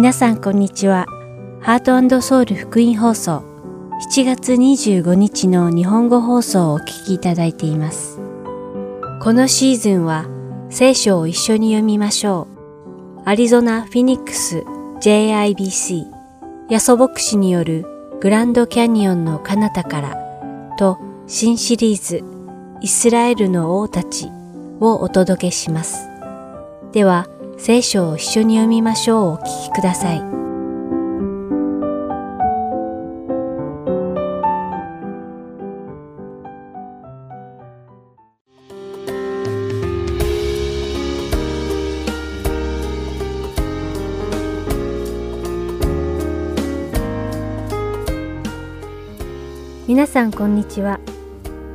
皆さんこんにちは。ハートソウル福音放送7月25日の日本語放送をお聞きいただいています。このシーズンは聖書を一緒に読みましょう。アリゾナ・フィニックス JIBC ヤソ牧師によるグランドキャニオンの彼方からと新シリーズイスラエルの王たちをお届けします。では、聖書を一緒に読みましょうお聞きください。皆さんこんにちは。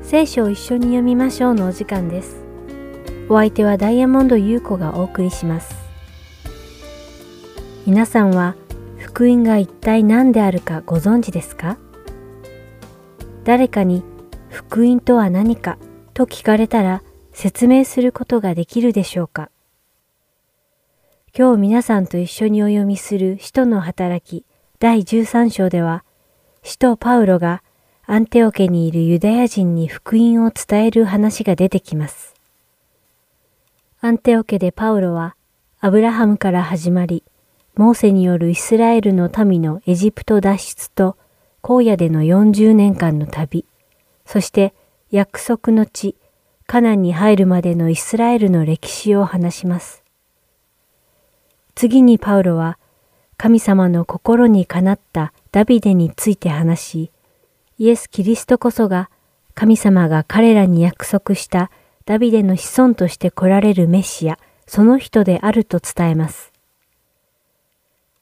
聖書を一緒に読みましょうのお時間です。お相手はダイヤモンド優子がお送りします。皆さんは福音が一体何であるかご存知ですか？誰かに福音とは何かと聞かれたら説明することができるでしょうか？今日皆さんと一緒にお読みする使徒の働き第13章では使徒パウロがアンテオ家にいるユダヤ人に福音を伝える話が出てきます。アンテオ家でパウロはアブラハムから始まり、モーセによるイスラエルの民のエジプト脱出と荒野での40年間の旅、そして約束の地、カナンに入るまでのイスラエルの歴史を話します。次にパウロは神様の心にかなったダビデについて話し、イエス・キリストこそが神様が彼らに約束したダビデの子孫として来られるメシア、その人であると伝えます。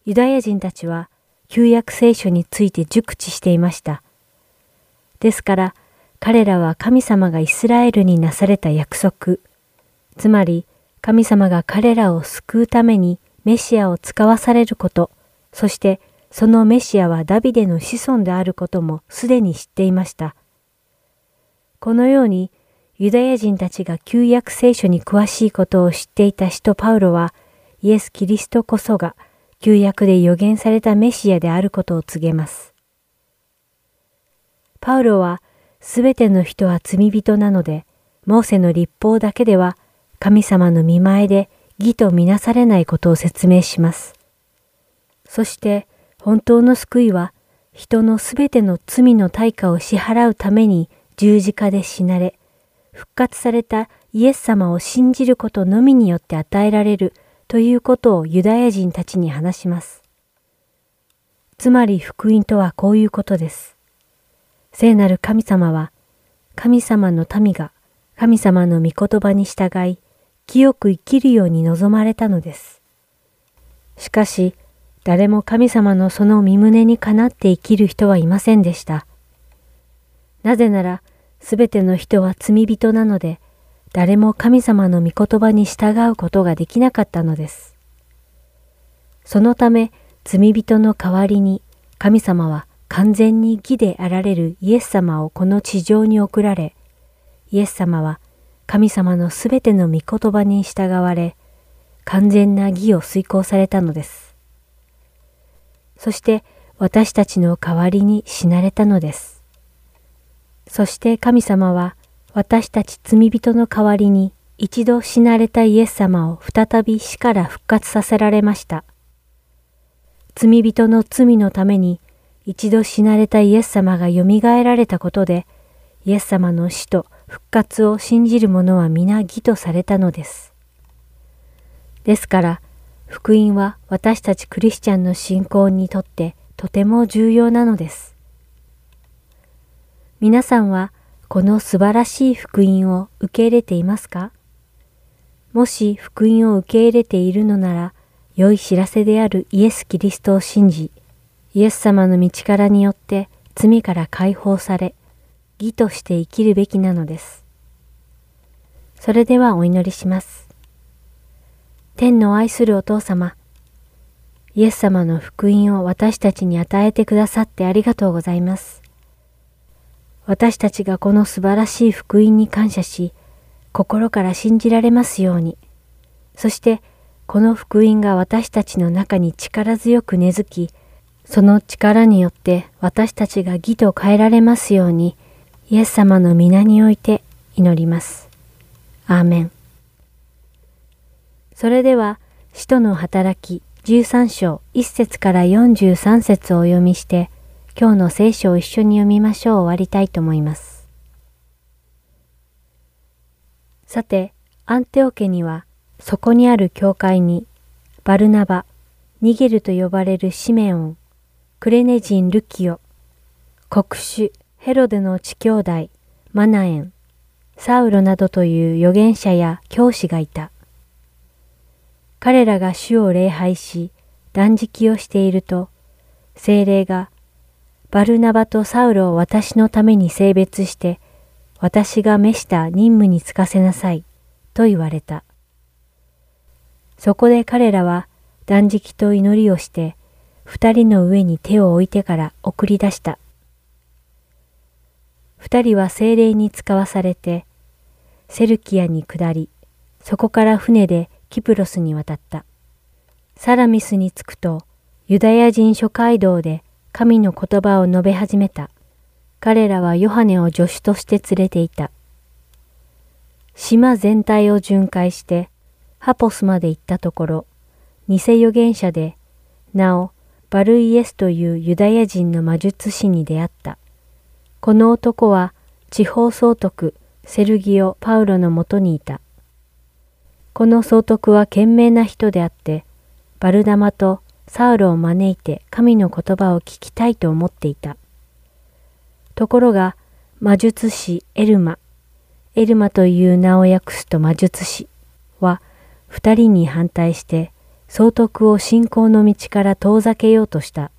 ユダヤ人たちは旧約聖書について熟知していました。ですから彼らは神様がイスラエルになされた約束、つまり神様が彼らを救うためにメシアを使わされること、そしてそのメシアはダビデの子孫であることもすでに知っていました。このようにユダヤ人たちが旧約聖書に詳しいことを知っていた使徒パウロはイエス・キリストこそが旧約で予言されたメシアであることを告げます。パウロはすべての人は罪人なので、モーセの立法だけでは神様の見前で義とみなされないことを説明します。そして本当の救いは人のすべての罪の対価を支払うために十字架で死なれ、復活されたイエス様を信じることのみによって与えられるということをユダヤ人たちに話します。つまり福音とはこういうことです。聖なる神様は、神様の民が神様の御言葉に従い、清く生きるように望まれたのです。しかし、誰も神様のその身胸にかなって生きる人はいませんでした。なぜなら、すべての人は罪人なので、誰も神様の御言葉に従うことができなかったのです。そのため、罪人の代わりに、神様は完全に義であられるイエス様をこの地上に送られ、イエス様は神様のすべての御言葉に従われ、完全な義を遂行されたのです。そして私たちの代わりに死なれたのです。そして神様は私たち罪人の代わりに一度死なれたイエス様を再び死から復活させられました。罪人の罪のために一度死なれたイエス様が蘇られたことで、イエス様の死と復活を信じる者は皆義とされたのです。ですから、福音は私たちクリスチャンの信仰にとってとても重要なのです。皆さんはこの素晴らしい福音を受け入れていますか？もし福音を受け入れているのなら、良い知らせであるイエス・キリストを信じ、イエス様の道からによって罪から解放され、義として生きるべきなのです。それではお祈りします。天の愛するお父様、イエス様の福音を私たちに与えてくださってありがとうございます。私たちがこの素晴らしい福音に感謝し、心から信じられますように、そしてこの福音が私たちの中に力強く根付き、その力によって私たちが義と変えられますように、イエス様の皆において祈ります。アーメン。それでは、使徒の働き13章1節から43節をお読みして、今日の聖書を一緒に読みましょう終わりたいと思います。さて、アンテオ家には、そこにある教会に、バルナバ、ニゲルと呼ばれるシメオン、クレネジン・ルキオ、国主ヘロデの地兄弟、マナエン、サウロなどという預言者や教師がいた。彼らが主を礼拝し、断食をしていると、精霊が、バルナバとサウロを私のために性別して、私が召した任務に就かせなさい、と言われた。そこで彼らは断食と祈りをして、二人の上に手を置いてから送り出した。二人は精霊に使わされて、セルキアに下り、そこから船でキプロスに渡った。サラミスに着くと、ユダヤ人諸街道で神の言葉を述べ始めた。彼らはヨハネを助手として連れていた。島全体を巡回して、ハポスまで行ったところ、偽預言者で、なお、バルイエスというユダヤ人の魔術師に出会った。この男は地方総督セルギオ・パウロのもとにいた。この総督は賢明な人であって、バルダマとサウロを招いて神の言葉を聞きたいと思っていた。ところが、魔術師エルマ、エルマという名を訳すと魔術師は、二人に反対して、総督を信仰の道から遠ざけようとした。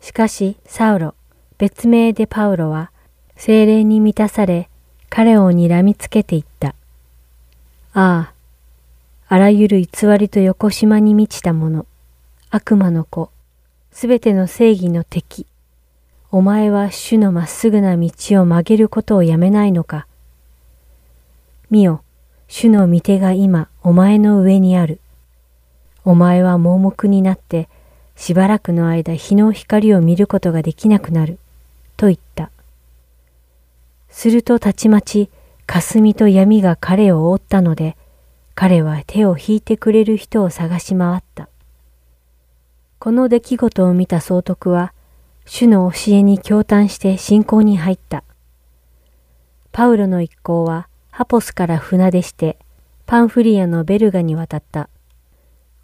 しかし、サウロ、別名でパウロは、精霊に満たされ、彼を睨みつけていった。ああ、あらゆる偽りと横島に満ちたもの、悪魔の子、すべての正義の敵。お前は主のまっすぐな道を曲げることをやめないのか。見よ、主の御手が今お前の上にある。お前は盲目になってしばらくの間日の光を見ることができなくなる。と言った。するとたちまち霞と闇が彼を覆ったので、彼は手を引いてくれる人を探し回った。この出来事を見た総督は、主の教えに共嘆して信仰に入った。パウロの一行はハポスから船出してパンフリアのベルガに渡った。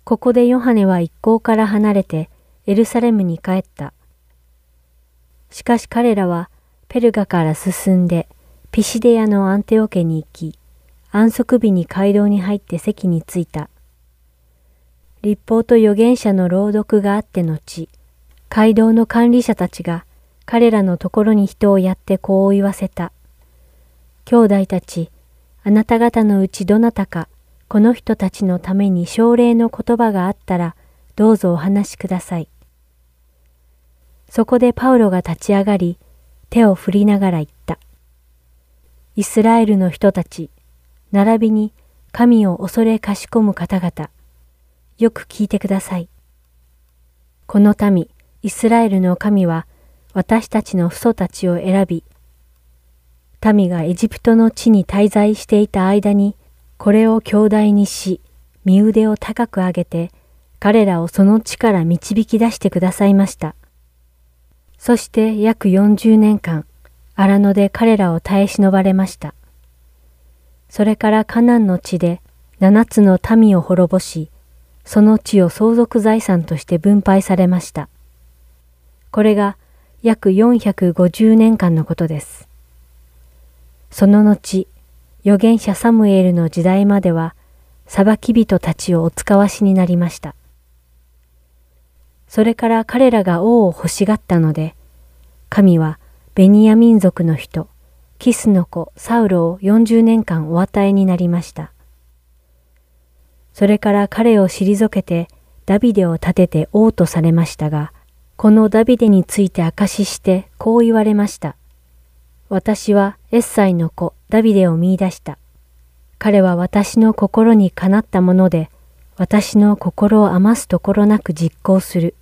ここでヨハネは一行から離れてエルサレムに帰った。しかし彼らはペルガから進んでピシデヤのアンテオ家に行き、安息日に街道に入って席に着いた。立法と預言者の朗読があって後、街道の管理者たちが彼らのところに人をやってこう言わせた。兄弟たち、あなた方のうちどなたか、この人たちのために奨励の言葉があったら、どうぞお話しください。そこでパウロが立ち上がり、手を振りながら言った。イスラエルの人たち、並びに神を恐れかしこむ方々、よく聞いてください。この民、イスラエルの神は、私たちの父祖たちを選び、民がエジプトの地に滞在していた間に、これを兄弟にし、身腕を高く上げて、彼らをその地から導き出してくださいました。そして約40年間、荒野で彼らを耐え忍ばれました。それからカナンの地で七つの民を滅ぼし、その地を相続財産として分配されました。これが約450年間のことです。その後、預言者サムエルの時代までは、裁き人たちをお使わしになりました。それから彼らが王を欲しがったので、神はベニヤ民族の人、キスの子サウロを40年間お与えになりました。それから彼を退けてダビデを立てて王とされましたが、このダビデについて証ししてこう言われました。私はエッサイの子ダビデを見出した。彼は私の心にかなったもので、私の心を余すところなく実行する。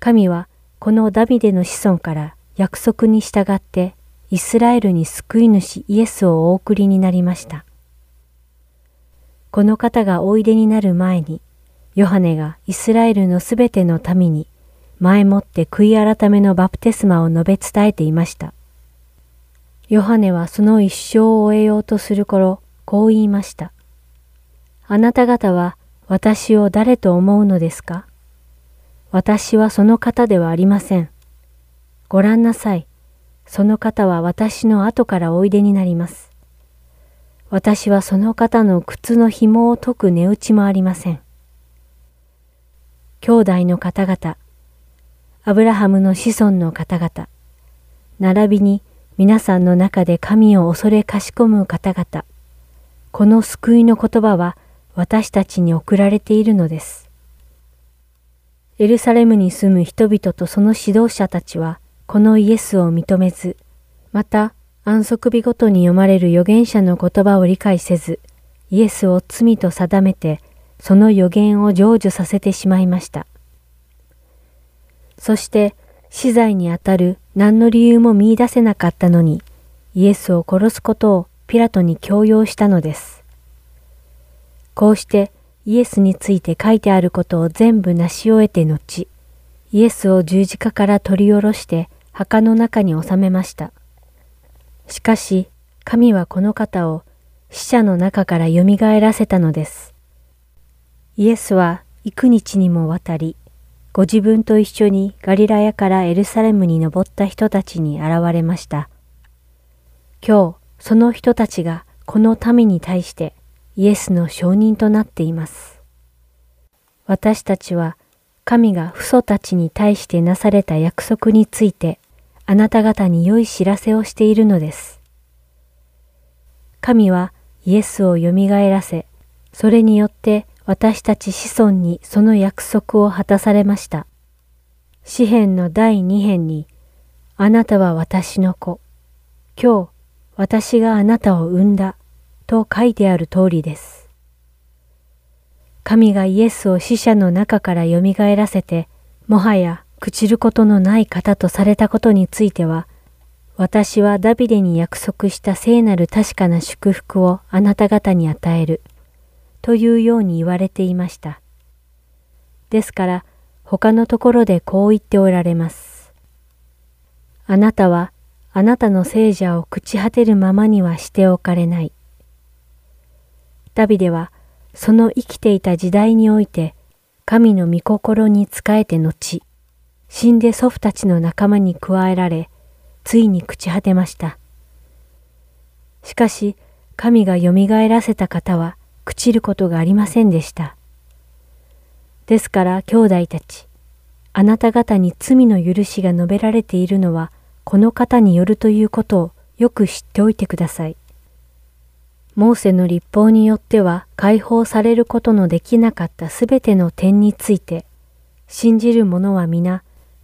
神はこのダビデの子孫から約束に従ってイスラエルに救い主イエスをお送りになりました。この方がおいでになる前に、ヨハネがイスラエルのすべての民に前もって悔い改めのバプテスマを述べ伝えていました。ヨハネはその一生を終えようとする頃、こう言いました。あなた方は私を誰と思うのですか？私はその方ではありません。ご覧なさい。その方は私の後からおいでになります。私はその方の靴の紐を解く値打ちもありません。兄弟の方々、アブラハムの子孫の方々、並びに皆さんの中で神を恐れかしこむ方々、この救いの言葉は私たちに送られているのです。エルサレムに住む人々とその指導者たちは、このイエスを認めず、また安息日ごとに読まれる預言者の言葉を理解せず、イエスを罪と定めて、その予言を成就させてしまいました。そして、死罪にあたる何の理由も見出せなかったのに、イエスを殺すことをピラトに強要したのです。こうしてイエスについて書いてあることを全部成し終えて後、イエスを十字架から取り下ろして墓の中に収めました。しかし、神はこの方を死者の中から蘇らせたのです。イエスは幾日にもわたり、ご自分と一緒にガリラヤからエルサレムに登った人たちに現れました。今日、その人たちがこの民に対してイエスの証人となっています。私たちは神が父祖たちに対してなされた約束についてあなた方に良い知らせをしているのです。神はイエスを蘇らせ、それによって私たち子孫にその約束を果たされました。詩篇の第二編に、あなたは私の子、今日私があなたを産んだと書いてある通りです。神がイエスを死者の中から蘇らせて、もはや朽ちることのない方とされたことについては、私はダビデに約束した聖なる確かな祝福をあなた方に与える。というように言われていました。ですから他のところでこう言っておられます。あなたはあなたの聖者を朽ち果てるままにはしておかれない。ダビデはその生きていた時代において神の御心に仕えて後、死んで祖父たちの仲間に加えられ、ついに朽ち果てました。しかし、神が蘇らせた方は、朽ちることがありませんでした。ですから兄弟たち、あなた方に罪の許しが述べられているのはこの方によるということをよく知っておいてください。モーセの立法によっては解放されることのできなかったすべての点について、信じる者は皆、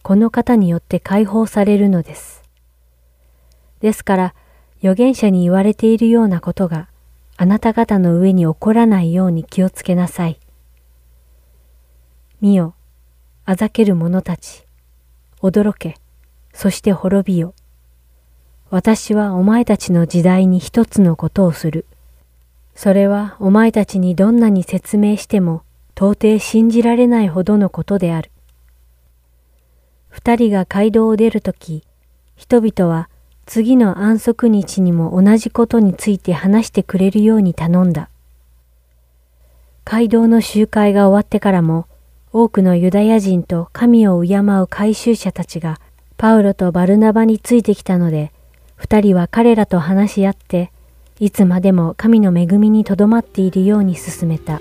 この方によって解放されるのです。ですから、預言者に言われているようなことが、あなた方の上に起こらないように気をつけなさい。見よ、あざける者たち、驚け、そして滅びよ。私はお前たちの時代に一つのことをする。それはお前たちにどんなに説明しても到底信じられないほどのことである。二人が街道を出るとき、人々は次の安息日にも同じことについて話してくれるように頼んだ。街道の集会が終わってからも、多くのユダヤ人と神を敬う改宗者たちがパウロとバルナバについてきたので、二人は彼らと話し合って、いつまでも神の恵みにとどまっているように進めた。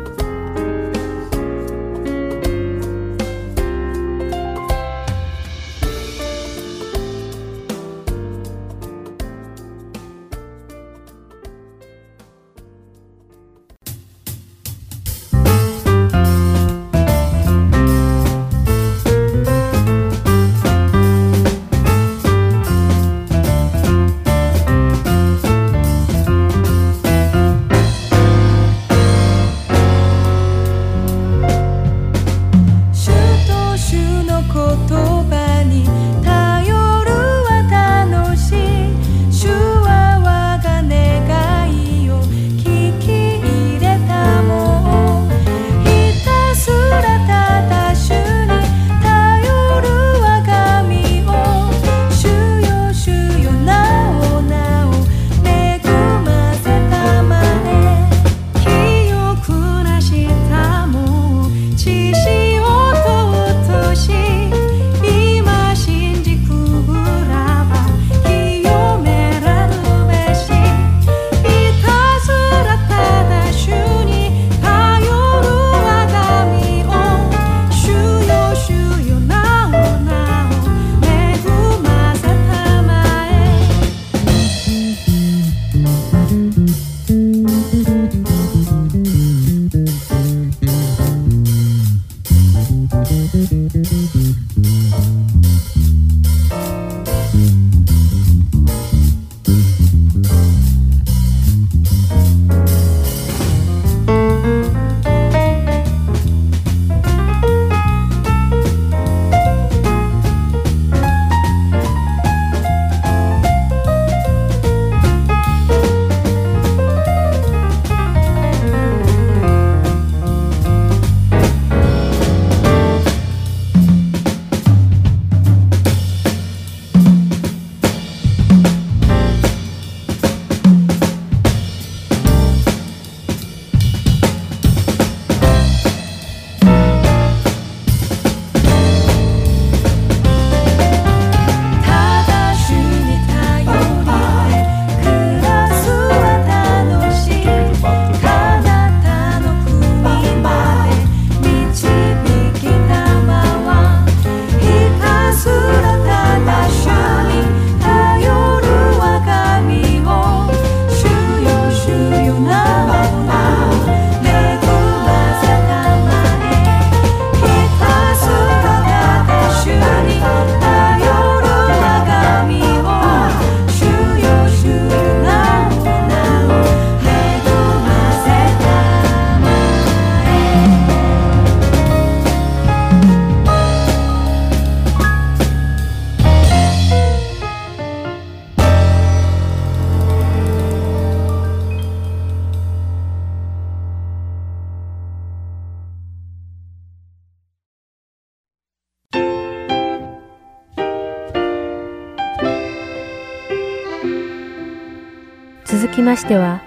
きましては、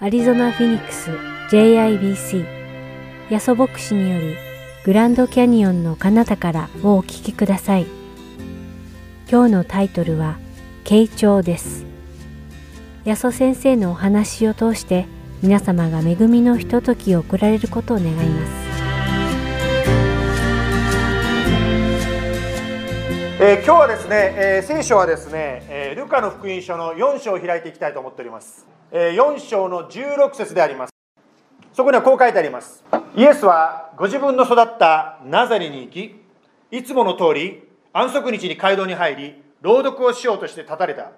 アリゾナ・フィニックス JIBC ヤソ牧師によるグランドキャニオンの彼方からをお聞きください。今日のタイトルは、傾聴です。ヤソ先生のお話を通して皆様が恵みのひとときを送られることを願います。えー、今日はですね、えー、聖書はですね、えー、ルカの福音書の4章を開いていきたいと思っております、4章の16節であります。そこにはこう書いてあります。イエスはご自分の育ったナザレに行きいつもの通り安息日に街道に入り朗読をしようとして立たれた。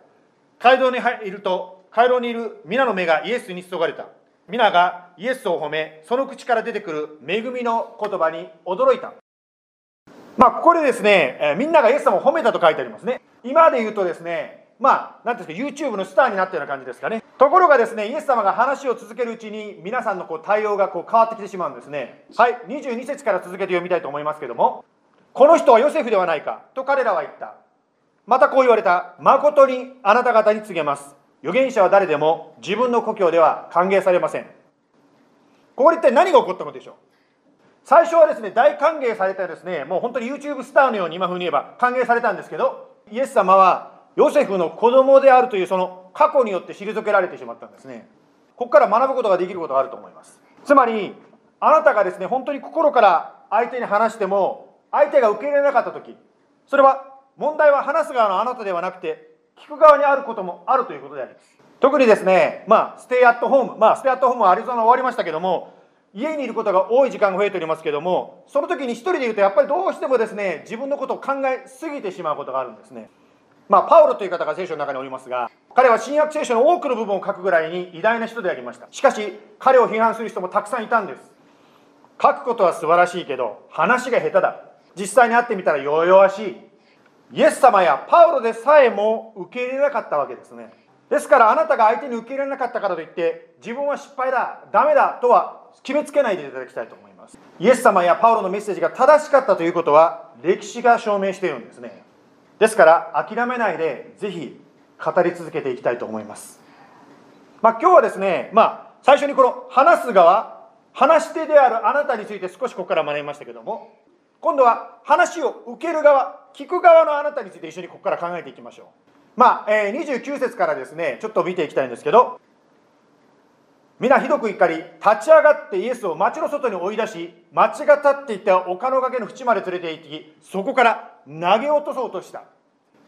街道に入ると街道にいる皆の目がイエスに注がれた。皆がイエスを褒めその口から出てくる恵みの言葉に驚いた。まあここでですね、えみんながイエス様を褒めたと書いてありますね。今で言うとですねまあ何ていうんですか YouTube のスターになったような感じですかね。ところがですねイエス様が話を続けるうちに皆さんのこう対応がこう変わってきてしまうんですね。はい。22節から続けて読みたいと思いますけどもこの人はヨセフではないかと彼らは言った。またこう言われた。誠にあなた方に告げます。預言者は誰でも自分の故郷では歓迎されません。ここで一体何が起こったのでしょう。最初はですね大歓迎されてですねもう本当に YouTube スターのように今風に言えば歓迎されたんですけどイエス様はヨセフの子供であるというその過去によって退けられてしまったんですねここから学ぶことができることがあると思いますつまりあなたがですね本当に心から相手に話しても相手が受け入れなかった時それは問題は話す側のあなたではなくて聞く側にあることもあるということであります。特にですね、まあ、ステイアットホーム、まあ、ステイアットホームはアリゾナ終わりましたけども、家にいることが多い時間が増えておりますけども、その時に一人でいると、やっぱりどうしてもですね、自分のことを考えすぎてしまうことがあるんですね。まあ、パウロという方が聖書の中におりますが、彼は新約聖書の多くの部分を書くぐらいに偉大な人でありました。しかし、彼を批判する人もたくさんいたんです。書くことは素晴らしいけど、話が下手だ。実際に会ってみたら弱々しい。イエス様やパウロでさえも受け入れなかったわけですねですからあなたが相手に受け入れなかったからといって自分は失敗だダメだとは決めつけないでいただきたいと思いますイエス様やパウロのメッセージが正しかったということは歴史が証明しているんですねですから諦めないでぜひ語り続けていきたいと思います。まあ、今日はですねまあ最初にこの話す側話し手であるあなたについて少しここから学びましたけども今度は話を受ける側聞く側のあなたについて一緒にここから考えていきましょう。まあ、えー、29節からですねちょっと見ていきたいんですけど皆ひどく怒り立ち上がってイエスを町の外に追い出し町が立っていた丘の崖の縁まで連れて行きそこから投げ落とそうとした。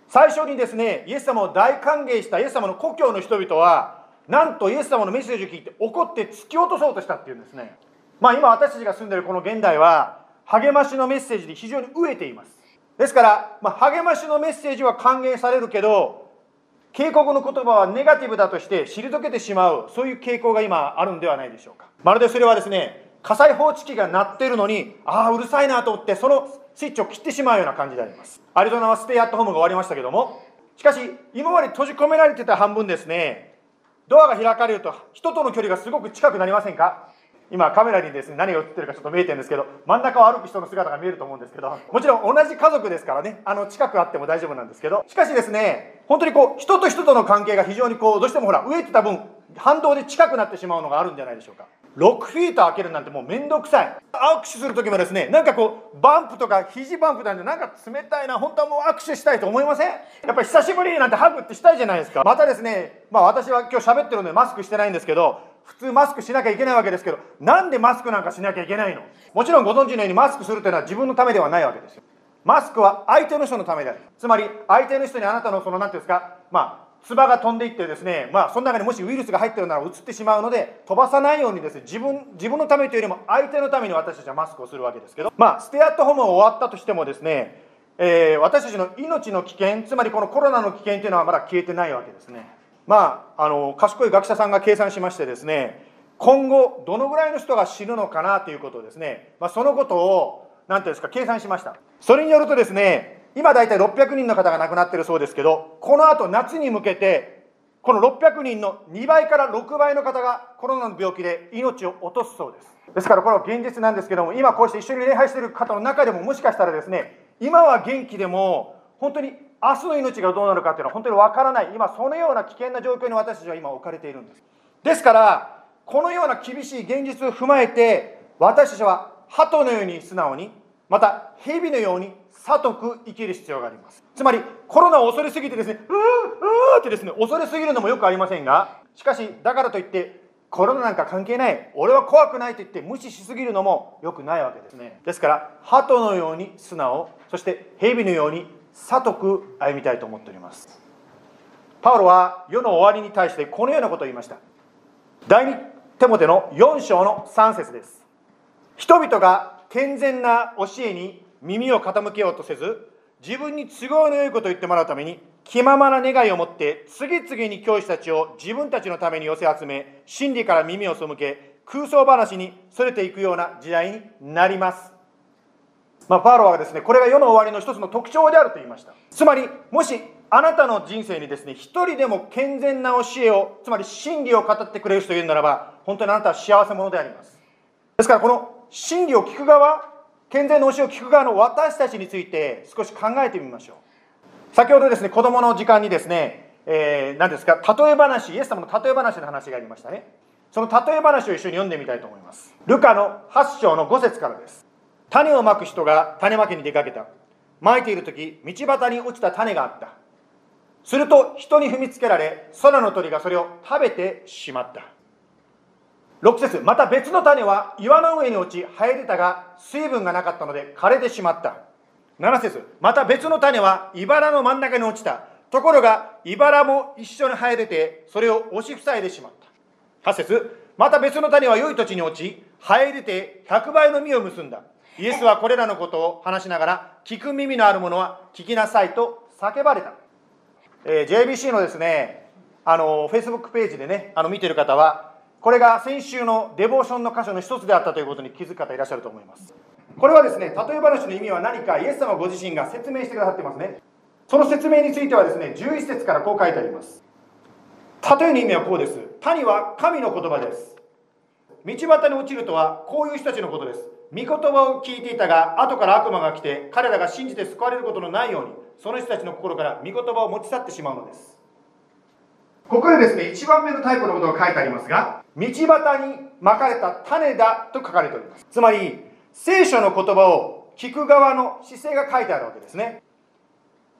最初にですねイエス様を大歓迎したイエス様の故郷の人々はなんとイエス様のメッセージを聞いて怒って突き落とそうとしたっていうんですね。まあ今私たちが住んでいるこの現代は励ましのメッセージで非常に飢えています。ですから、まあ、励ましのメッセージは歓迎されるけど警告の言葉はネガティブだとして退けてしまうそういう傾向が今あるんではないでしょうか。まるでそれはですね火災報知器が鳴ってるのにああうるさいなと思ってそのスイッチを切ってしまうような感じであります。アリゾナはステイアットホームが終わりましたけどもしかし今まで閉じ込められてた半分ですね。ドアが開かれると人との距離がすごく近くなりませんか？今カメラにですね何が映ってるかちょっと見えてるんですけど真ん中を歩く人の姿が見えると思うんですけどもちろん同じ家族ですからね。あの近くあっても大丈夫なんですけど。しかしですね本当にこう人と人との関係が非常にこうどうしてもほら飢えてた分反動で近くなってしまうのがあるんじゃないでしょうか。6フィート開けるなんてもうめんどくさい。握手する時もですねなんかこうバンプとか肘バンプなんでなんか冷たいな本当はもう握手したいと思いません？やっぱり久しぶりなんてハグってしたいじゃないですか。またですねまあ私は今日喋ってるのでマスクしてないんですけど普通マスクしなきゃいけないわけですけどなんでマスクなんかしなきゃいけないの？もちろんご存知のようにマスクするというのは自分のためではないわけですよ。マスクは相手の人のためである。つまり相手の人にあなたのその何ていうんですかまあ唾が飛んでいってですねまあその中にもしウイルスが入ってるなら移ってしまうので飛ばさないようにです。ね自分自分のためというよりも相手のために私たちはマスクをするわけですけど。まあステアットホームが終わったとしてもですね、えー、私たちの命の危険つまりこのコロナの危険というのはまだ消えてないわけですね。まあ、あの賢い学者さんが計算しましてですね今後どのぐらいの人が死ぬのかなということをですね、まあ、そのことを何ていうんですか計算しました。それによるとですね今大体600人の方が亡くなってるそうですけどこのあと夏に向けてこの600人の2倍から6倍の方がコロナの病気で命を落とすそうです。ですからこれは現実なんですけども今こうして一緒に礼拝している方の中でももしかしたらですね今は元気でも本当に明日の命がどうなるかっていうのは本当にわからない。今そのような危険な状況に私たちは今置かれているんです。ですからこのような厳しい現実を踏まえて私たちは鳩のように素直にまた蛇のように悟く生きる必要があります。つまりコロナを恐れすぎてですねうーうーってですね恐れすぎるのもよくありませんがしかしだからといってコロナなんか関係ない俺は怖くないと言って無視しすぎるのも良くないわけですね。ですから鳩のように素直そして蛇のように悟く歩みたいと思っております。パウロは世の終わりに対してこのようなことを言いました。第二テモテの4章の3節です。人々が健全な教えに耳を傾けようとせず自分に都合のよいことを言ってもらうために気ままな願いを持って次々に教師たちを自分たちのために寄せ集め真理から耳を背け空想話にそれていくような時代になります。まあ、パウロはですねこれが世の終わりの一つの特徴であると言いました。つまりもしあなたの人生にですね一人でも健全な教えをつまり真理を語ってくれる人がいるならば本当にあなたは幸せ者であります。ですからこの真理を聞く側健全な教えを聞く側の私たちについて少し考えてみましょう。先ほどですね子供の時間にですね、えー、何ですか例え話イエス様の例え話の話がありましたね。その例え話を一緒に読んでみたいと思います。ルカの8章の5節からです。種をまく人が種まきに出かけた。まいている時道端に落ちた種があった。すると人に踏みつけられ空の鳥がそれを食べてしまった。6節また別の種は岩の上に落ち生え出たが水分がなかったので枯れてしまった。7節また別の種は茨の真ん中に落ちた。ところが茨も一緒に生え出てそれを押し塞いでしまった。8節また別の種は良い土地に落ち生え出て100倍の実を結んだ。イエスはこれらのことを話しながら、聞く耳のある者は聞きなさいと叫ばれた。えー、JBC のですね、あの、Facebook ページでね、あの、見てる方は、これが先週のデボーションの箇所の一つであったということに気づく方いらっしゃると思います。これはですね、例え話の意味は何か、イエス様ご自身が説明してくださってますね。その説明についてはですね、11節からこう書いてあります。例えの意味はこうです。谷は神の言葉です。道端に落ちるとは、こういう人たちのことです。御言葉を聞いていたが後から悪魔が来て彼らが信じて救われることのないようにその人たちの心から御言葉を持ち去ってしまうのですここでですね1番目のタイプのことが書いてありますが道端にまかれた種だと書かれております。つまり聖書の言葉を聞く側の姿勢が書いてあるわけですね。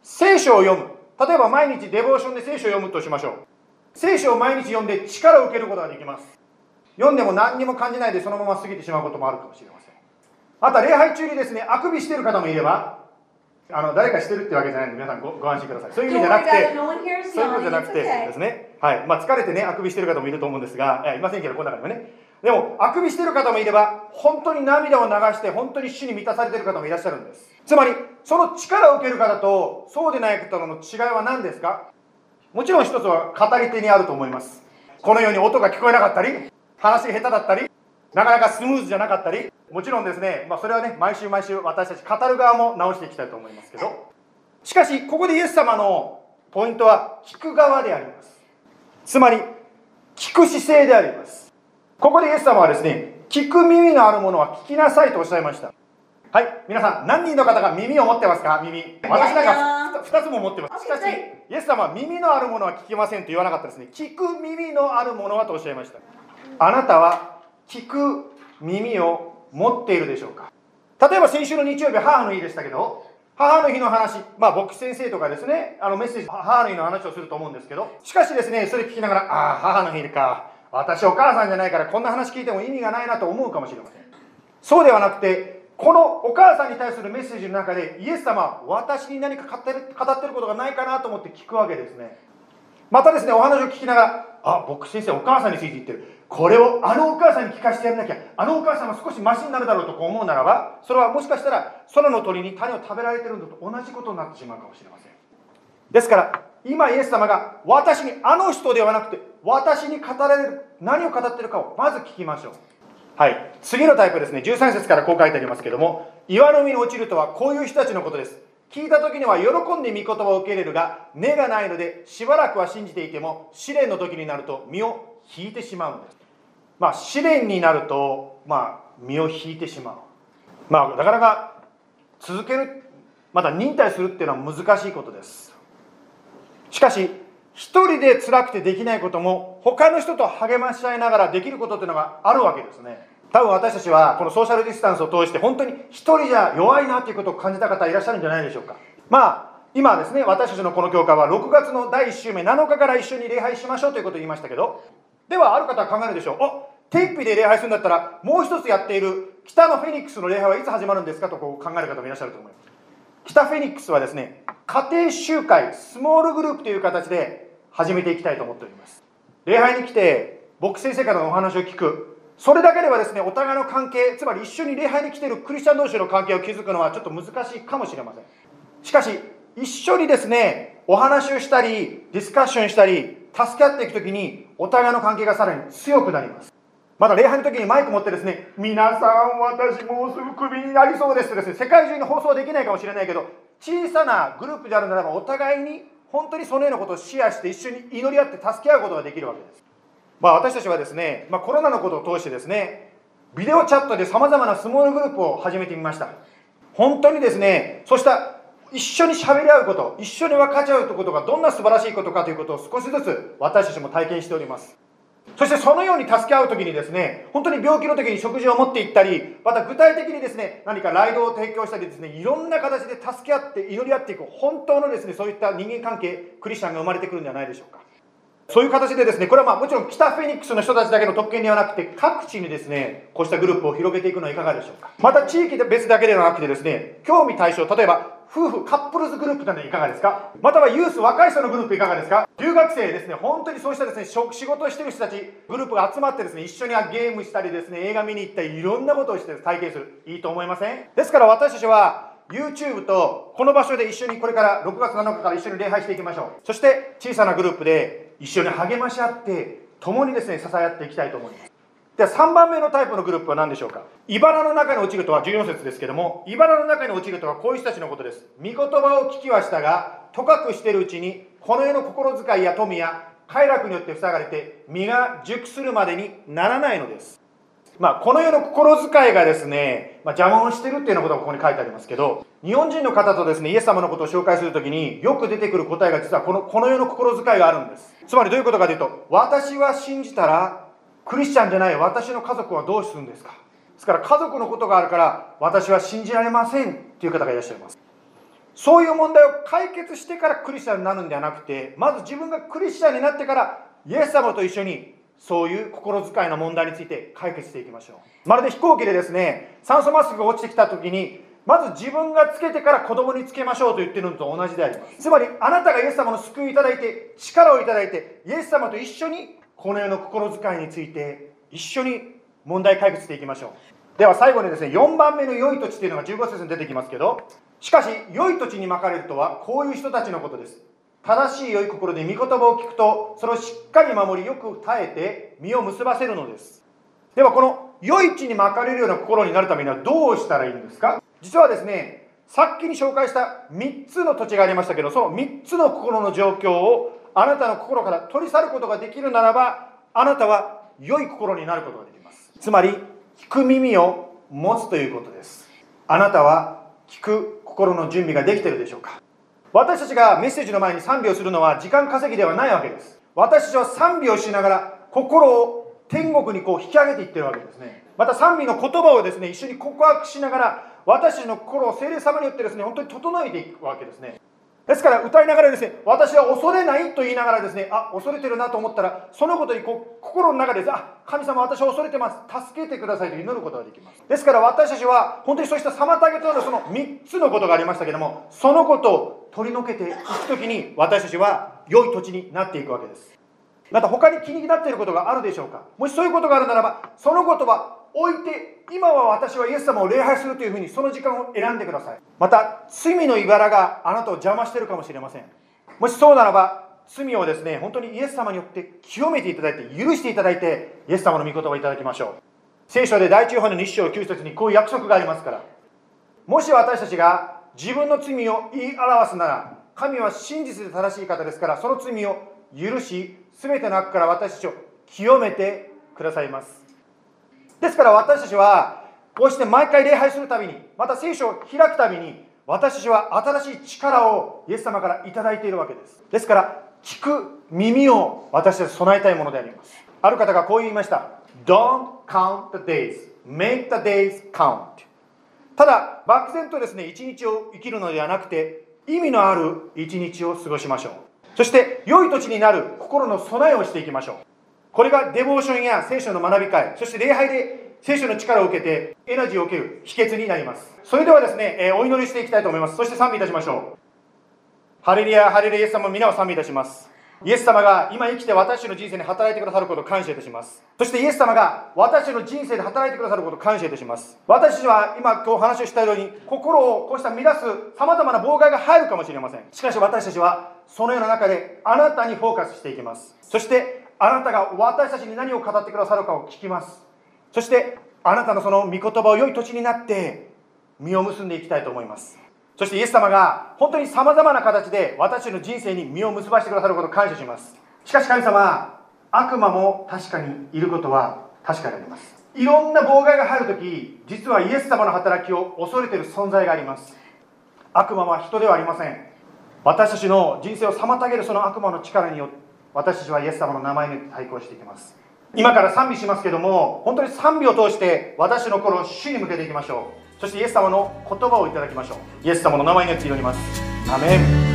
聖書を読む。例えば毎日デボーションで聖書を読むとしましょう。聖書を毎日読んで力を受けることができます。読んでも何にも感じないでそのまま過ぎてしまうこともあるかもしれません。あと礼拝中にですね、あくびしてる方もいれば、あの誰かしてるってわけじゃないんで、皆さんごご安心ください。そういう意味じゃなくて、そういうことじゃなくてですね、はい。まあ、疲れてね、あくびしてる方もいると思うんですが、いませんけど、この中にもね。でも、あくびしてる方もいれば、本当に涙を流して、本当に死に満たされてる方もいらっしゃるんです。つまり、その力を受ける方と、そうでない方の違いは何ですか？もちろん一つは語り手にあると思います。このように音が聞こえなかったり、話が下手だったり、なかなかスムーズじゃなかったり、もちろんですね、まあ、それはね、毎週毎週私たち語る側も直していきたいと思いますけど、しかし、ここでイエス様のポイントは、聞く側であります。つまり、聞く姿勢であります。ここでイエス様はですね、聞く耳のあるものは聞きなさいとおっしゃいました。はい、皆さん、何人の方が耳を持ってますか？耳。私なんか2つも持ってます。しかし、イエス様は耳のあるものは聞きませんと言わなかったですね。聞く耳のあるものはとおっしゃいました。あなたは聞く耳を持っているでしょうか？例えば先週の日曜日母の日でしたけど母の日の話まあ牧師先生とかですねあのメッセージ母の日の話をすると思うんですけどしかしですねそれ聞きながらああ母の日か。私お母さんじゃないからこんな話聞いても意味がないなと思うかもしれません。そうではなくてこのお母さんに対するメッセージの中でイエス様私に何か語ってる語ってることがないかなと思って聞くわけですね。またですねお話を聞きながらあ牧師先生お母さんについて言ってる。これをあのお母さんに聞かせてやらなきゃ。あのお母さんは少しマシになるだろうと思うならばそれはもしかしたら空の鳥に種を食べられてるのと同じことになってしまうかもしれません。ですから今イエス様が私にあの人ではなくて私に語られる何を語ってるかをまず聞きましょう。はい。次のタイプですね13節からこう書いてありますけども岩の実に落ちるとはこういう人たちのことです。聞いた時には喜んで御言葉を受け入れるが根がないのでしばらくは信じていても試練の時になると身を引いてしまうんですまあ、試練になると、まあ、身を引いてしまう。まあ、なかなか続ける、また忍耐するっていうのは難しいことです。しかし一人で辛くてできないことも他の人と励まし合いながらできることっていうのがあるわけですね多分私たちはこのソーシャルディスタンスを通して本当に一人じゃ弱いなということを感じた方いらっしゃるんじゃないでしょうかまあ今ですね私たちのこの教会は6月の第1週目7日から一緒に礼拝しましょうということを言いましたけどではある方は考えるでしょう。おテープで礼拝するんだったらもう一つやっている北のフェニックスの礼拝はいつ始まるんですか？とこう考える方もいらっしゃると思います。北フェニックスはですね家庭集会スモールグループという形で始めていきたいと思っております。礼拝に来て牧先生からのお話を聞く。それだけではですねお互いの関係つまり一緒に礼拝に来ているクリスチャン同士の関係を築くのはちょっと難しいかもしれません。しかし一緒にですねお話をしたりディスカッションしたり助け合っていく時にお互いの関係がさらに強くなりますまだ礼拝の時にマイク持ってですね、皆さん、私もうすぐクビになりそうですとですね、世界中に放送できないかもしれないけど、小さなグループであるならば、お互いに本当にそのようなことをシェアして、一緒に祈り合って助け合うことができるわけです。まあ、私たちはですね、まあ、コロナのことを通してですね、ビデオチャットでさまざまなスモールグループを始めてみました。本当にですね、そうした一緒に喋り合うこと、一緒に分かち合うことがどんな素晴らしいことかということを少しずつ私たちも体験しております。そしてそのように助け合う時にですね、本当に病気の時に食事を持っていったり、また具体的にですね、何かライドを提供したりですね、いろんな形で助け合って祈り合っていく、本当のですね、そういった人間関係、クリスチャンが生まれてくるんじゃないでしょうか。そういう形でですね、これはまあもちろん北フェニックスの人たちだけの特権ではなくて、各地にですね、こうしたグループを広げていくのはいかがでしょうか。また地域で別だけではなくてですね、興味対象、例えば夫婦カップルズグループなのいかがですか？またはユース若い人のグループいかがですか？留学生ですね。本当にそうしたですね仕事をしてる人たちグループが集まってですね一緒にゲームしたりですね映画見に行ったりいろんなことをして体験する。いいと思いません？ですから私たちは YouTube とこの場所で一緒にこれから6月7日から一緒に礼拝していきましょう。そして小さなグループで一緒に励まし合って共にですね支え合っていきたいと思います。で3番目のタイプのグループは何でしょうか？茨の中に落ちるとは14節ですけども茨の中に落ちるとはこういう人たちのことです。御言葉を聞きはしたがとかくしているうちにこの世の心遣いや富や快楽によって塞がれて実が熟するまでにならないのです。まあ、この世の心遣いがですね、まあ、邪魔をしてるっていうようなことがここに書いてありますけど、日本人の方とですね、イエス様のことを紹介するときによく出てくる答えが実はこのこの世の心遣いがあるんです。つまりどういうことかというと、私は信じたらクリスチャンじゃない私の家族はどうするんですか？ですから家族のことがあるから私は信じられませんという方がいらっしゃいます。そういう問題を解決してからクリスチャンになるんではなくてまず自分がクリスチャンになってからイエス様と一緒にそういう心遣いの問題について解決していきましょう。まるで飛行機でですね酸素マスクが落ちてきた時にまず自分がつけてから子供につけましょうと言ってるのと同じであります。つまりあなたがイエス様の救いいただいて力をいただいてイエス様と一緒にこの世の心遣いについて一緒に問題解決していきましょう。では最後にですね4番目の良い土地というのが15節に出てきますけどしかし良い土地にまかれるとはこういう人たちのことです。正しい良い心で御言葉を聞くとそれをしっかり守りよく耐えて実を結ばせるのです。ではこの良い地にまかれるような心になるためにはどうしたらいいんですか？実はですねさっきに紹介した3つの土地がありましたけどその3つの心の状況をあなたの心から取り去ることができるならばあなたは良い心になることができます。つまり聞く耳を持つということです。あなたは聞く心の準備ができてるでしょうか。私たちがメッセージの前に賛美をするのは時間稼ぎではないわけです。私たちは賛美をしながら心を天国にこう引き上げていってるわけですね。また賛美の言葉をですね一緒に告白しながら私たちの心を聖霊様によってですね本当に整えていくわけですね。ですから歌いながらですね、私は恐れないと言いながらですね、あ、恐れてるなと思ったら、そのことにこ心の中で、あ、神様私は恐れてます。助けてくださいと祈ることができます。ですから私たちは本当にそうした妨げとなるその3つのことがありましたけども、そのことを取り除けていくときに私たちは良い土地になっていくわけです。また他に気になっていることがあるでしょうかもしそういうことがあるならば、そのことは置いて今は私はイエス様を礼拝するというふうにその時間を選んでください。また罪の茨があなたを邪魔しているかもしれません。もしそうならば罪をですね本当にイエス様によって清めていただいて許していただいてイエス様の御言葉をいただきましょう。聖書で第一ヨハネの一章9節にこういう約束がありますから。もし私たちが自分の罪を言い表すなら神は真実で正しい方ですからその罪を許し全ての悪から私たちを清めてくださいます。ですから私たちはこうして毎回礼拝するたびにまた聖書を開くたびに私たちは新しい力をイエス様からいただいているわけです。ですから聞く耳を私たち備えたいものであります。ある方がこう言いました。Don't count the days. Make the days count. ただ漠然とですね一日を生きるのではなくて意味のある一日を過ごしましょう。そして良い土地になる心の備えをしていきましょう。これがデボーションや聖書の学び会そして礼拝で聖書の力を受けてエナジーを受ける秘訣になります。それではですね、えー、お祈りしていきたいと思います。そして賛美いたしましょう。ハレリアハレルイエス様皆を賛美いたします。イエス様が今生きて私の人生に働いてくださることを感謝いたします。そしてイエス様が私の人生で働いてくださることを感謝いたします。私は今今日話をしたように心をこうした乱すさまざまな妨害が入るかもしれません。しかし私たちはそのような中であなたにフォーカスしていきます。そしてあなたが私たちに何を語ってくださるかを聞きます。そしてあなたのその御言葉を良い土地になって実を結んでいきたいと思います。そしてイエス様が本当にさまざまな形で私の人生に実を結ばしてくださることを感謝します。しかし神様悪魔も確かにいることは確かであります。いろんな妨害が入るとき実はイエス様の働きを恐れている存在があります。悪魔は人ではありません。私たちの人生を妨げるその悪魔の力によって私たちはイエス様の名前に対抗していきます。今から賛美しますけども本当に賛美を通して私の心を主に向けていきましょう。そしてイエス様の言葉をいただきましょう。イエス様の名前によって祈ります。アメン。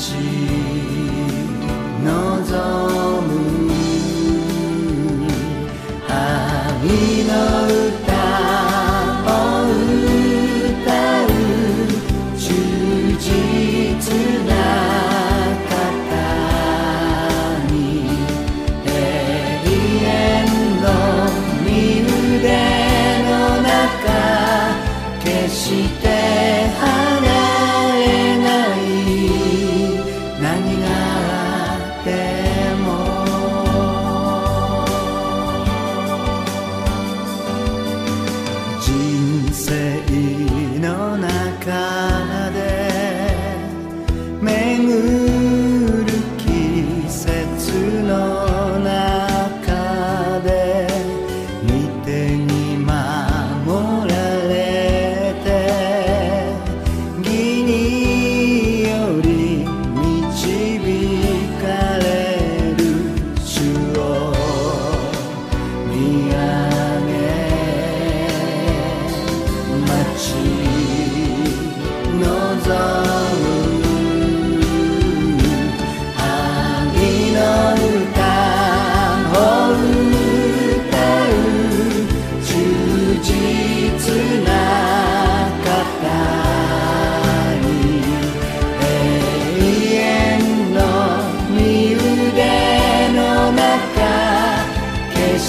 记忆。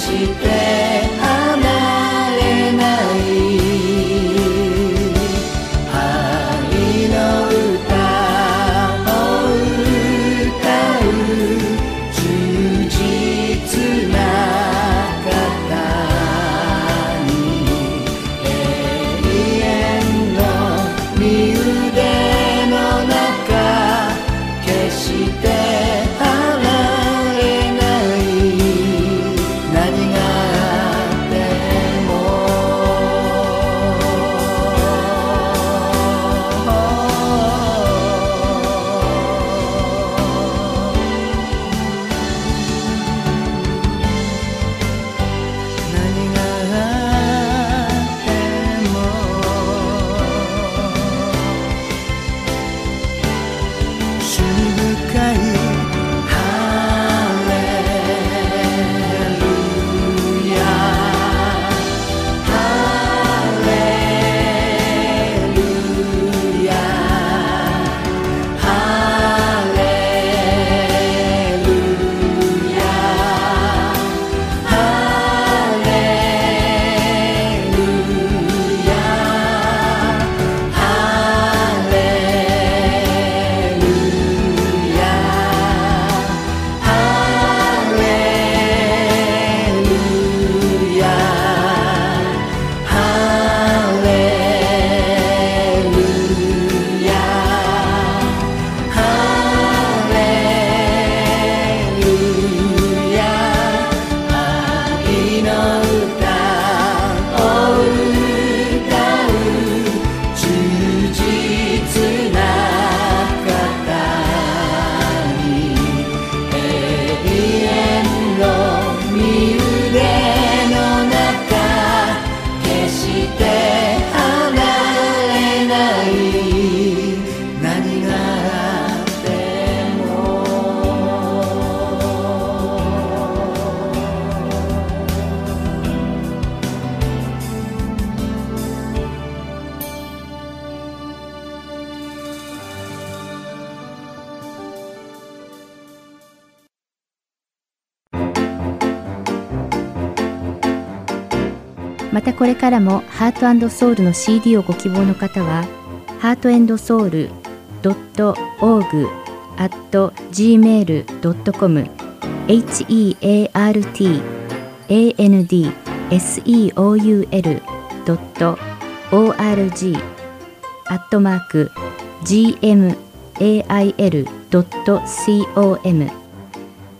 te der. からもハートソウルの CD をご希望の方は、ハートソウル .org at gmail.com heart and seoul.org アットマーク gmail.com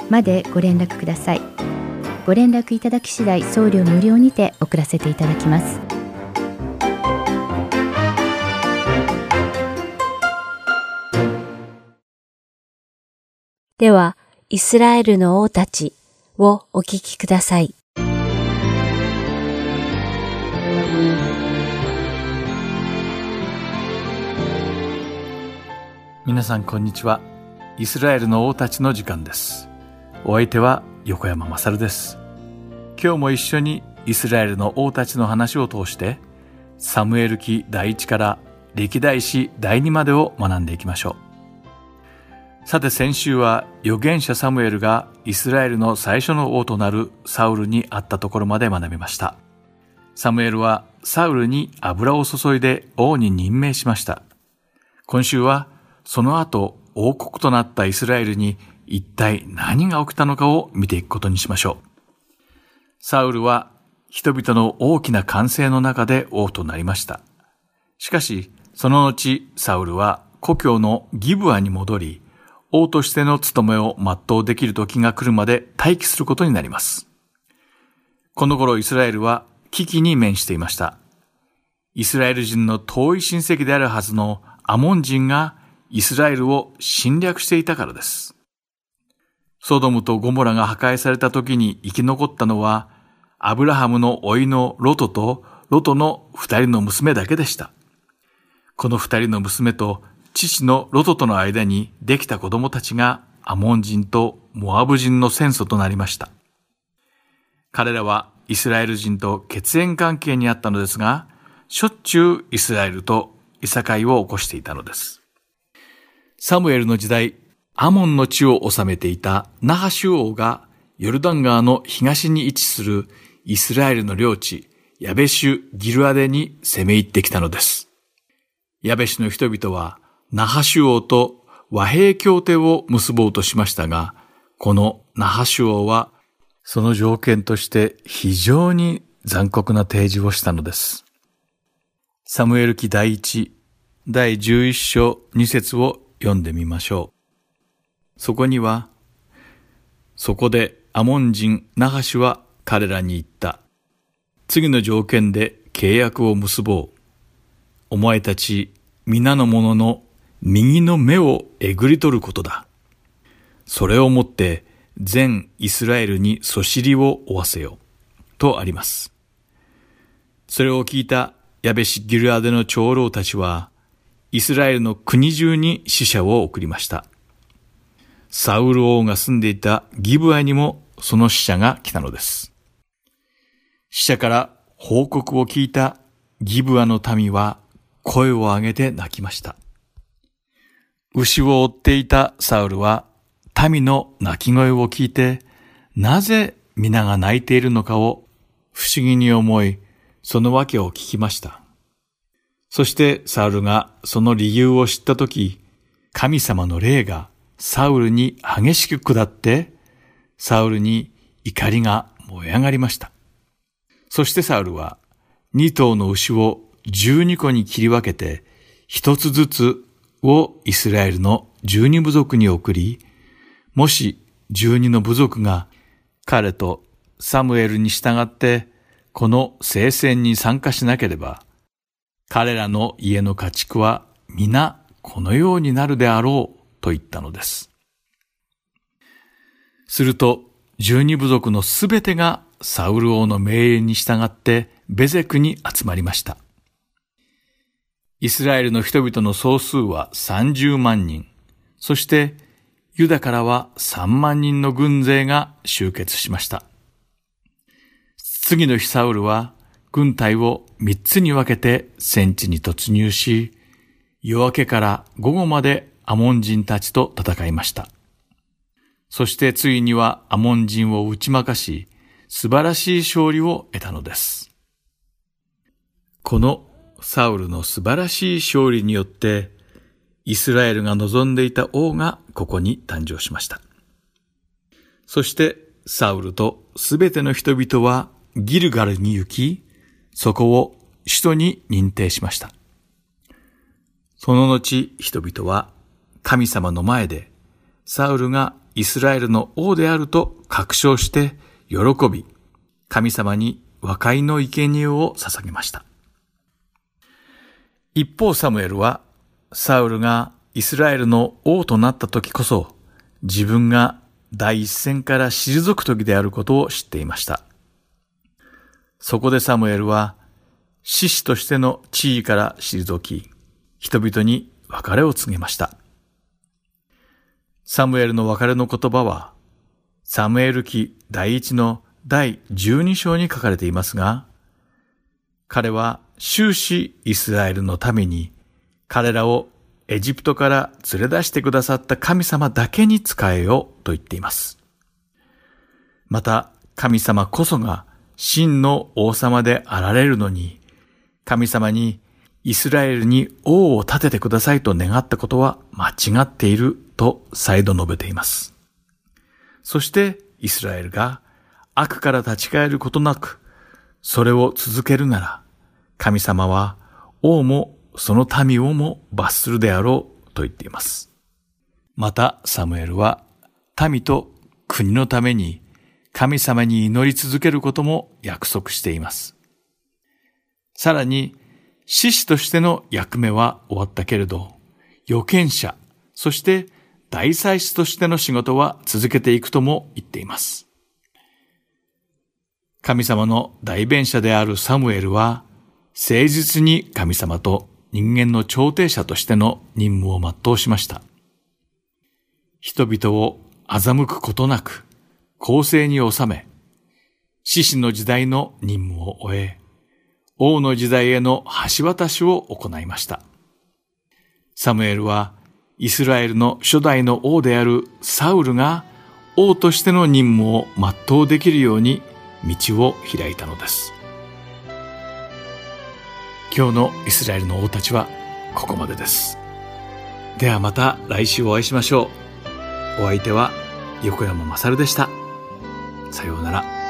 までご連絡ください。ご連絡いただき次第送料無料にて送らせていただきます。では、イスラエルの王たちをお聞きください。皆さんこんにちは。イスラエルの王たちの時間です。お相手は横山まさるです。今日も一緒にイスラエルの王たちの話を通して、サムエル記第一から歴代史第二までを学んでいきましょう。さて先週は預言者サムエルがイスラエルの最初の王となるサウルに会ったところまで学びました。サムエルはサウルに油を注いで王に任命しました。今週はその後王国となったイスラエルに一体何が起きたのかを見ていくことにしましょう。サウルは人々の大きな歓声の中で王となりました。しかし、その後、サウルは故郷のギブアに戻り、王としての務めを全うできる時が来るまで待機することになります。この頃イスラエルは危機に面していました。イスラエル人の遠い親戚であるはずのアモン人がイスラエルを侵略していたからです。ソドムとゴモラが破壊された時に生き残ったのは、アブラハムの甥のロトとロトの二人の娘だけでした。この二人の娘と父のロトとの間にできた子供たちがアモン人とモアブ人の戦争となりました。彼らはイスラエル人と血縁関係にあったのですが、しょっちゅうイスラエルといさかいを起こしていたのです。サムエルの時代、アモンの地を治めていたナハシュ王がヨルダン川の東に位置するイスラエルの領地、ヤベシュ・ギルアデに攻め入ってきたのです。ヤベシュの人々はナハシュ王と和平協定を結ぼうとしましたが、このナハシュ王はその条件として非常に残酷な提示をしたのです。サムエル記第一、第11章2節を読んでみましょう。そこには、そこでアモン人ナハシは彼らに言った。次の条件で契約を結ぼう。お前たち皆の者の右の目をえぐり取ることだ。それをもって全イスラエルにそしりを負わせよ。とあります。それを聞いたヤベシ・ギルアデの長老たちは、イスラエルの国中に死者を送りました。サウル王が住んでいたギブアにもその死者が来たのです。死者から報告を聞いたギブアの民は声を上げて泣きました。牛を追っていたサウルは民の泣き声を聞いて、なぜ皆が泣いているのかを不思議に思い、その訳を聞きました。そしてサウルがその理由を知ったとき、神様の霊がサウルに激しく下って、サウルに怒りが燃え上がりました。そしてサウルは二頭の牛を十二個に切り分けて、一つずつをイスラエルの十二部族に送り、もし十二の部族が彼とサムエルに従ってこの聖戦に参加しなければ、彼らの家の家畜は皆このようになるであろうと言ったのです。すると、十二部族のすべてがサウル王の命令に従ってベゼクに集まりました。イスラエルの人々の総数は30万人、そしてユダからは3万人の軍勢が集結しました。次の日サウルは軍隊を三つに分けて戦地に突入し、夜明けから午後までアモン人たちと戦いました。そしてついにはアモン人を打ち負かし、素晴らしい勝利を得たのです。このサウルの素晴らしい勝利によって、イスラエルが望んでいた王がここに誕生しました。そしてサウルとすべての人々はギルガルに行き、そこを首都に認定しました。その後人々は神様の前でサウルがイスラエルの王であると確証して喜び、神様に和解の生贄を捧げました。一方サムエルはサウルがイスラエルの王となった時こそ自分が第一線から退く時であることを知っていました。そこでサムエルは獅子としての地位から退き、人々に別れを告げました。サムエルの別れの言葉は、サムエル記第一の第12章に書かれていますが、彼は終始イスラエルのために彼らをエジプトから連れ出してくださった神様だけに仕えようと言っています。また神様こそが真の王様であられるのに、神様にイスラエルに王を立ててくださいと願ったことは間違っていると再度述べています。そしてイスラエルが悪から立ち返ることなく、それを続けるなら、神様は王もその民をも罰するであろうと言っています。またサムエルは民と国のために神様に祈り続けることも約束しています。さらに、獅子としての役目は終わったけれど、預言者、そして大祭司としての仕事は続けていくとも言っています。神様の代弁者であるサムエルは、誠実に神様と人間の調停者としての任務を全うしました。人々を欺くことなく、公正に収め、獅子の時代の任務を終え、王の時代への橋渡しを行いました。サムエルは、イスラエルの初代の王であるサウルが王としての任務を全うできるように道を開いたのです。今日のイスラエルの王たちはここまでです。ではまた来週お会いしましょう。お相手は横山まさるでした。さようなら。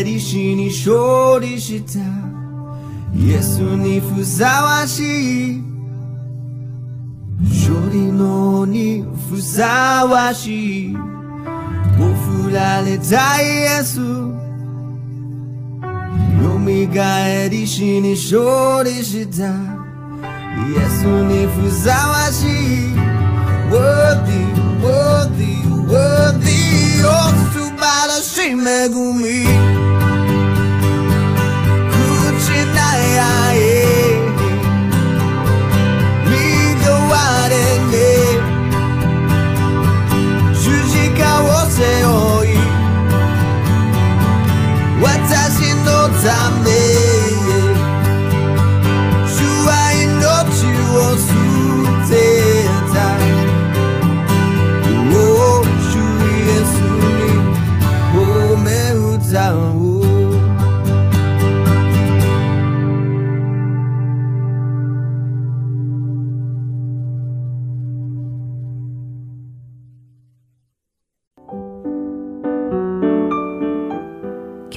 がえり死に勝利したイエスにふさわしい勝利のにふさわしいもう振られたイエスよみがえり死に勝利したイエスにふさわしい Worthy, worthy, worthy お素晴らしい恵み口ない愛見てわれね十字架を背負い私のため